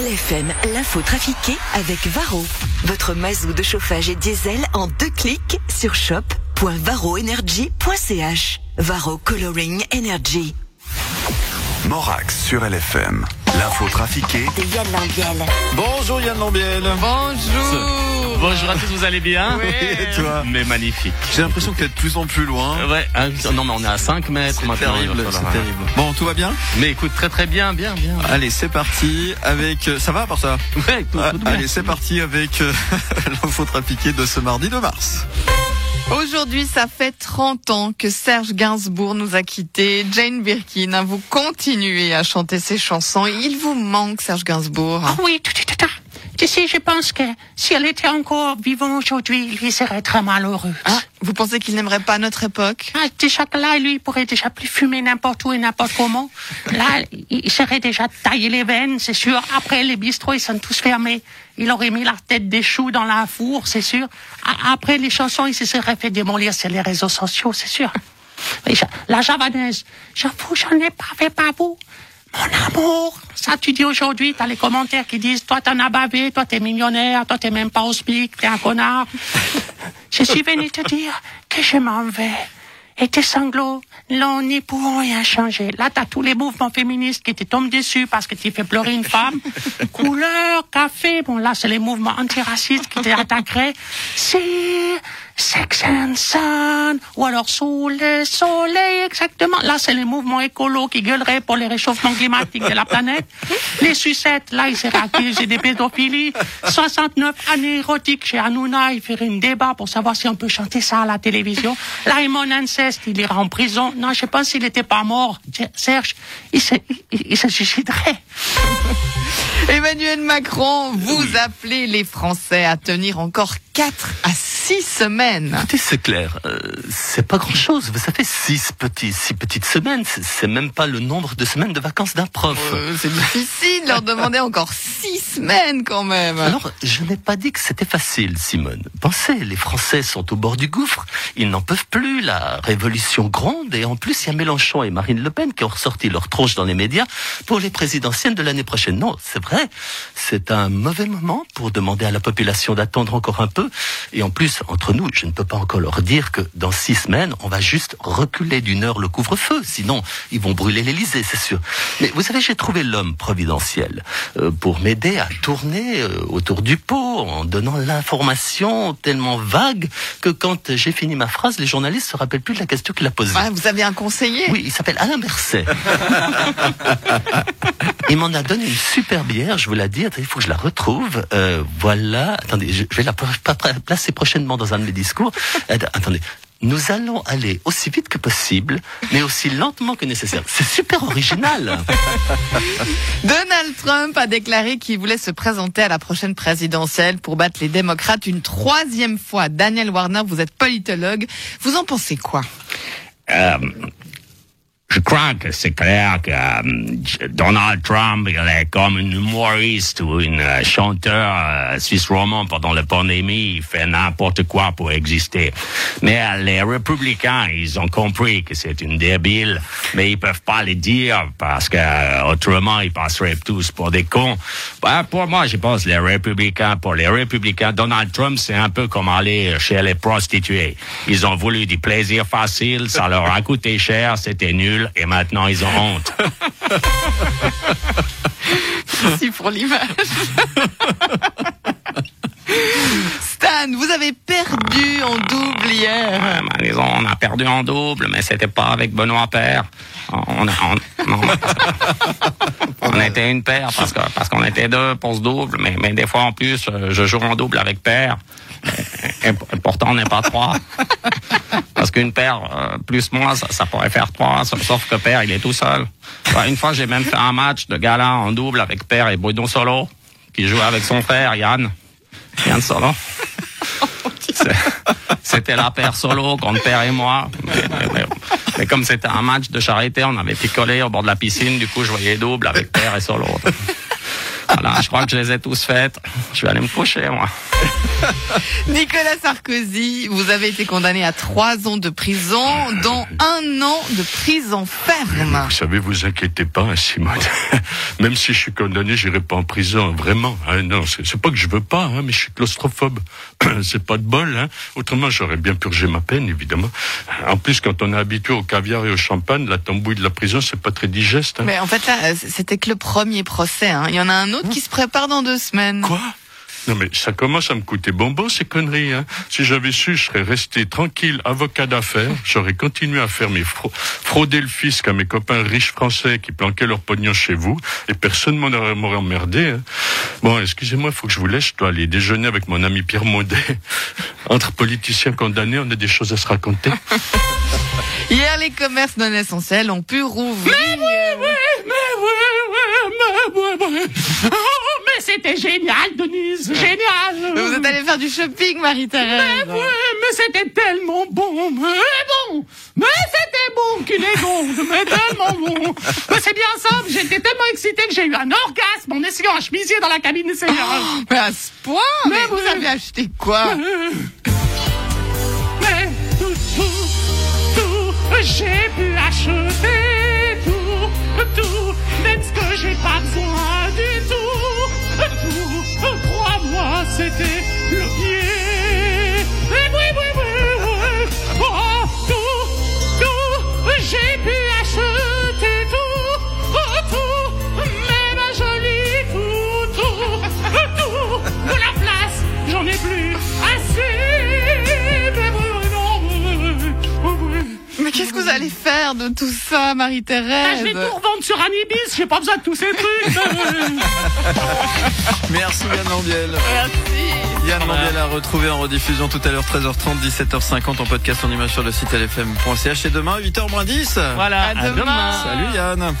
LFM, l'info trafiquée avec Varro. Votre mazou de chauffage et diesel en deux clics sur shop.varroenergy.ch. Varro Coloring Energy. Morax sur LFM. L'info trafiquée De Yann Lambiel. Bonjour Yann Lambiel. Bonjour Bonjour à tous, vous allez bien Oui, et toi Mais magnifique. J'ai l'impression que t'es de plus en plus loin. Ouais, ah, non mais on est à 5 mètres C'est maintenant. terrible, c'est terrible. Bon, tout va bien Mais écoute, très très bien, bien, bien. Allez, c'est parti avec... euh, Ça va par ça Ouais, tout- Ah, tout bien. Allez, c'est parti avec euh, l'info trafiquée de ce mardi 2 mars. Aujourd'hui, ça fait 30 ans que Serge Gainsbourg nous a quittés. Jane Birkin, hein, vous continuez à chanter ses chansons. Il vous manque, Serge Gainsbourg. Ah oui, tout, tout, tout, tout. Tu sais, je pense que si elle était encore vivante aujourd'hui, lui serait très malheureux. Ah, vous pensez qu'il n'aimerait pas notre époque? Ah, déjà que là, lui, il pourrait déjà plus fumer n'importe où et n'importe comment. Là, il il serait déjà taillé les veines, c'est sûr. Après, les bistrots, ils sont tous fermés. Il aurait mis la tête des choux dans la four, c'est sûr. Après les chansons, il se serait fait démolir sur les réseaux sociaux, c'est sûr. La javanaise, j'avoue, j'en ai pas fait pas vous. Mon amour, ça tu dis aujourd'hui, t'as les commentaires qui disent, toi t'en as bavé, toi t'es millionnaire, toi t'es même pas au SMIC, t'es un connard. Je suis venu te dire que je m'en vais. Et tes sanglots, l'on n'y pourront rien changer. Là, t'as tous les mouvements féministes qui te tombent dessus parce que tu fais pleurer une femme. Couleur, café, bon là, c'est les mouvements antiracistes qui t'attaqueraient. C'est Sex and Sun, ou alors sous le soleil, exactement. Là, c'est les mouvements écolos qui gueuleraient pour les réchauffements climatiques de la planète. Les sucettes, là, ils seraient accusés de pédophilie. 69 années érotiques chez Hanouna, il ferait un débat pour savoir si on peut chanter ça à la télévision. Là, mon inceste, il ira en prison. Non, je pense qu'il n'était pas mort. Serge, il se, il se suiciderait. Emmanuel Macron, vous appelez les Français à tenir encore 4 à 6 semaines. Écoutez, c'est clair, euh, c'est pas grand chose. Vous savez, six petits, six petites semaines, c'est- même pas le nombre de semaines de vacances d'un prof. Euh, c'est difficile de leur demander encore 6 semaines quand même. Alors, je n'ai pas dit que c'était facile, Simone. Pensez, les Français sont au bord du gouffre, ils n'en peuvent plus, la révolution gronde, et en plus, il y a Mélenchon et Marine Le Pen qui ont ressorti leur tronche dans les médias pour les présidentielles de l'année prochaine. Non, c'est vrai, c'est un mauvais moment pour demander à la population d'attendre encore un peu, et en plus, entre nous, je ne peux pas encore leur dire que dans six semaines, on va juste reculer d'une heure le couvre-feu, sinon, ils vont brûler l'Élysée, c'est sûr. Mais vous savez, j'ai trouvé l'homme providentiel euh, pour m'aider à tourner euh, autour du pot en donnant l'information tellement vague que quand j'ai fini ma phrase, les journalistes se rappellent plus de la question qu'il a posée. Ah, vous avez un conseiller? Oui, il s'appelle Alain Berset. il m'en a donné une super bière, je vous la dis. Il faut que je la retrouve. Euh, voilà. Attendez, je vais la pla- pla- placer prochainement dans un de mes discours. Euh, Attendez. Nous allons aller aussi vite que possible, mais aussi lentement que nécessaire. C'est super original. Donald Trump a déclaré qu'il voulait se présenter à la prochaine présidentielle pour battre les démocrates une troisième fois. Daniel Warner, vous êtes politologue. Vous en pensez quoi? Euh, je crois que c'est clair que euh, Donald Trump il est comme un humoriste ou un euh, chanteur euh, suisse roman pendant la pandémie. Il fait n'importe quoi pour exister. Mais les républicains, ils ont compris que c'est une débile, mais ils peuvent pas le dire parce que autrement ils passeraient tous pour des cons. Bah, pour moi, je pense les républicains, pour les républicains, Donald Trump, c'est un peu comme aller chez les prostituées. Ils ont voulu du plaisir facile, ça leur a coûté cher, c'était nul, et maintenant ils ont honte. Merci pour l'image. Stan, vous avez perdu en double hier. Ouais, disons, on a perdu en double, mais c'était pas avec Benoît Père. On, on, était une paire parce que parce qu'on était deux pour ce double, mais, mais des fois en plus, euh, je joue en double avec Père. Et, et pourtant, on n'est pas trois. Parce qu'une paire, euh, plus moi, ça, ça pourrait faire trois, sauf, que Père, il est tout seul. Ouais, une fois, j'ai même fait un match de gala en double avec Père et Bruno Solo, qui jouait avec son frère, Yann. Yann Solo. C'était la paire solo contre père et moi. Mais, mais- mais- mais comme c'était un match de charité, on avait picolé au bord de la piscine. Du coup, je voyais double avec père et solo. Voilà, je crois que je les ai tous faites. Je vais aller me coucher, moi. Nicolas Sarkozy, vous avez été condamné à trois ans de prison, dont un an de prison ferme. Vous savez, vous inquiétez pas, Simone. Même si je suis condamné, j'irai pas en prison, vraiment. Hein, non, c'est pas que je veux pas, hein, mais je suis claustrophobe. c'est pas de bol. Hein. Autrement, j'aurais bien purgé ma peine, évidemment. En plus, quand on est habitué au caviar et au champagne, la tambouille de la prison, c'est pas très digeste. Hein. Mais en fait, là, c'était que le premier procès. hein. Il y en a un autre qui se prépare dans deux semaines. Quoi? Non mais ça commence à me coûter bonbon ces conneries. Hein. Si j'avais su, je serais resté tranquille, avocat d'affaires. J'aurais continué à faire mes frau- frauder le fisc à mes copains riches français qui planquaient leur pognon chez vous et personne m'en aurait m'aurait emmerdé. Hein. Bon, excusez-moi, faut que je vous laisse. Je dois aller déjeuner avec mon ami Pierre Maudet. Entre politiciens condamnés, on a des choses à se raconter. Hier, les commerces non essentiels ont pu rouvrir. Oh, mais c'était génial, Denise, génial. Vous êtes allé faire du shopping, Marie-Thérèse. Mais, mais c'était tellement bon, mais bon, mais c'était bon qu'il est bon, mais tellement bon. Mais c'est bien simple, j'étais tellement excité que j'ai eu un orgasme en essayant un chemisier dans la cabine d'essayage. Mais à ce point Mais, Mais vous oui. avez acheté quoi? Mais tout, tout, tout, j'ai pu acheter vous allez faire de tout ça, Marie-Thérèse je vais tout revendre sur Anibis, j'ai pas besoin de tous ces trucs. Merci Yann Lambiel. Merci. Yann Lambiel à retrouver en rediffusion tout à l'heure 13h30, 17h50 en podcast en image sur le site lfm.ch et demain 8h moins 10. Voilà, À demain. Salut Yann.